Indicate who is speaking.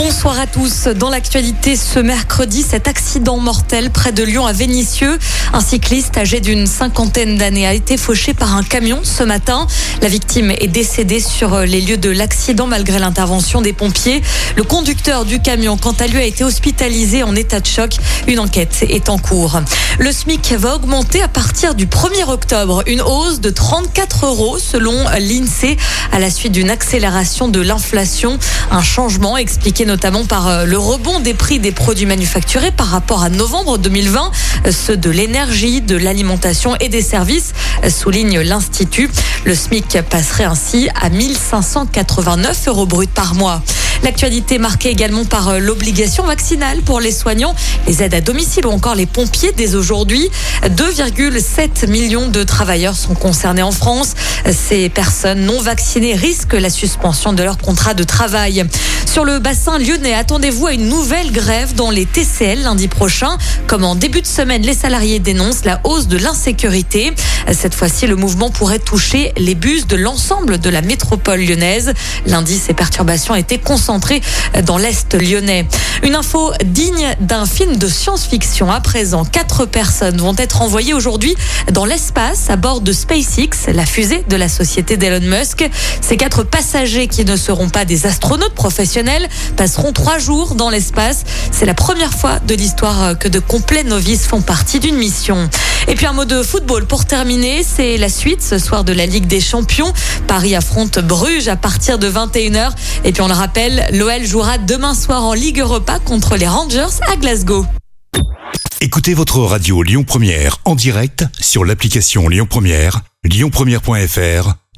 Speaker 1: Bonsoir à tous. Dans l'actualité ce mercredi, cet accident mortel près de Lyon à Vénissieux. Un cycliste âgé d'une cinquantaine d'années a été fauché par un camion ce matin. La victime est décédée sur les lieux de l'accident malgré l'intervention des pompiers. Le conducteur du camion, quant à lui, a été hospitalisé en état de choc. Une enquête est en cours. Le SMIC va augmenter à partir du 1er octobre. Une hausse de 34 euros selon l'INSEE à la suite d'une accélération de l'inflation. Un changement expliqué notamment par euh, le rebond des prix des produits manufacturés par rapport à novembre 2020, euh, ceux de l'énergie, de l'alimentation et des services, euh, souligne l'Institut. Le SMIC passerait ainsi à 1589 euros bruts par mois. L'actualité marquée également par l'obligation vaccinale pour les soignants, les aides à domicile ou encore les pompiers dès aujourd'hui. 2,7 millions de travailleurs sont concernés en France. Ces personnes non vaccinées risquent la suspension de leur contrat de travail. Sur le bassin lyonnais, attendez-vous à une nouvelle grève dans les TCL lundi prochain. Comme en début de semaine, les salariés dénoncent la hausse de l'insécurité. Cette fois-ci, le mouvement pourrait toucher les bus de l'ensemble de la métropole lyonnaise. Lundi, ces perturbations étaient concentrées dans l'Est lyonnais. Une info digne d'un film de science-fiction. À présent, quatre personnes vont être envoyées aujourd'hui dans l'espace à bord de SpaceX, la fusée de la société d'Elon Musk. Ces quatre passagers qui ne seront pas des astronautes professionnels passeront trois jours dans l'espace. C'est la première fois de l'histoire que de complets novices font partie d'une mission. Et puis un mot de football pour terminer, c'est la suite ce soir de la Ligue des Champions. Paris affronte Bruges à partir de 21h. Et puis on le rappelle, l'OL jouera demain soir en Ligue Europa contre les Rangers à Glasgow.
Speaker 2: Écoutez votre radio Lyon Première en direct sur l'application Lyon Première, lyonpremière.fr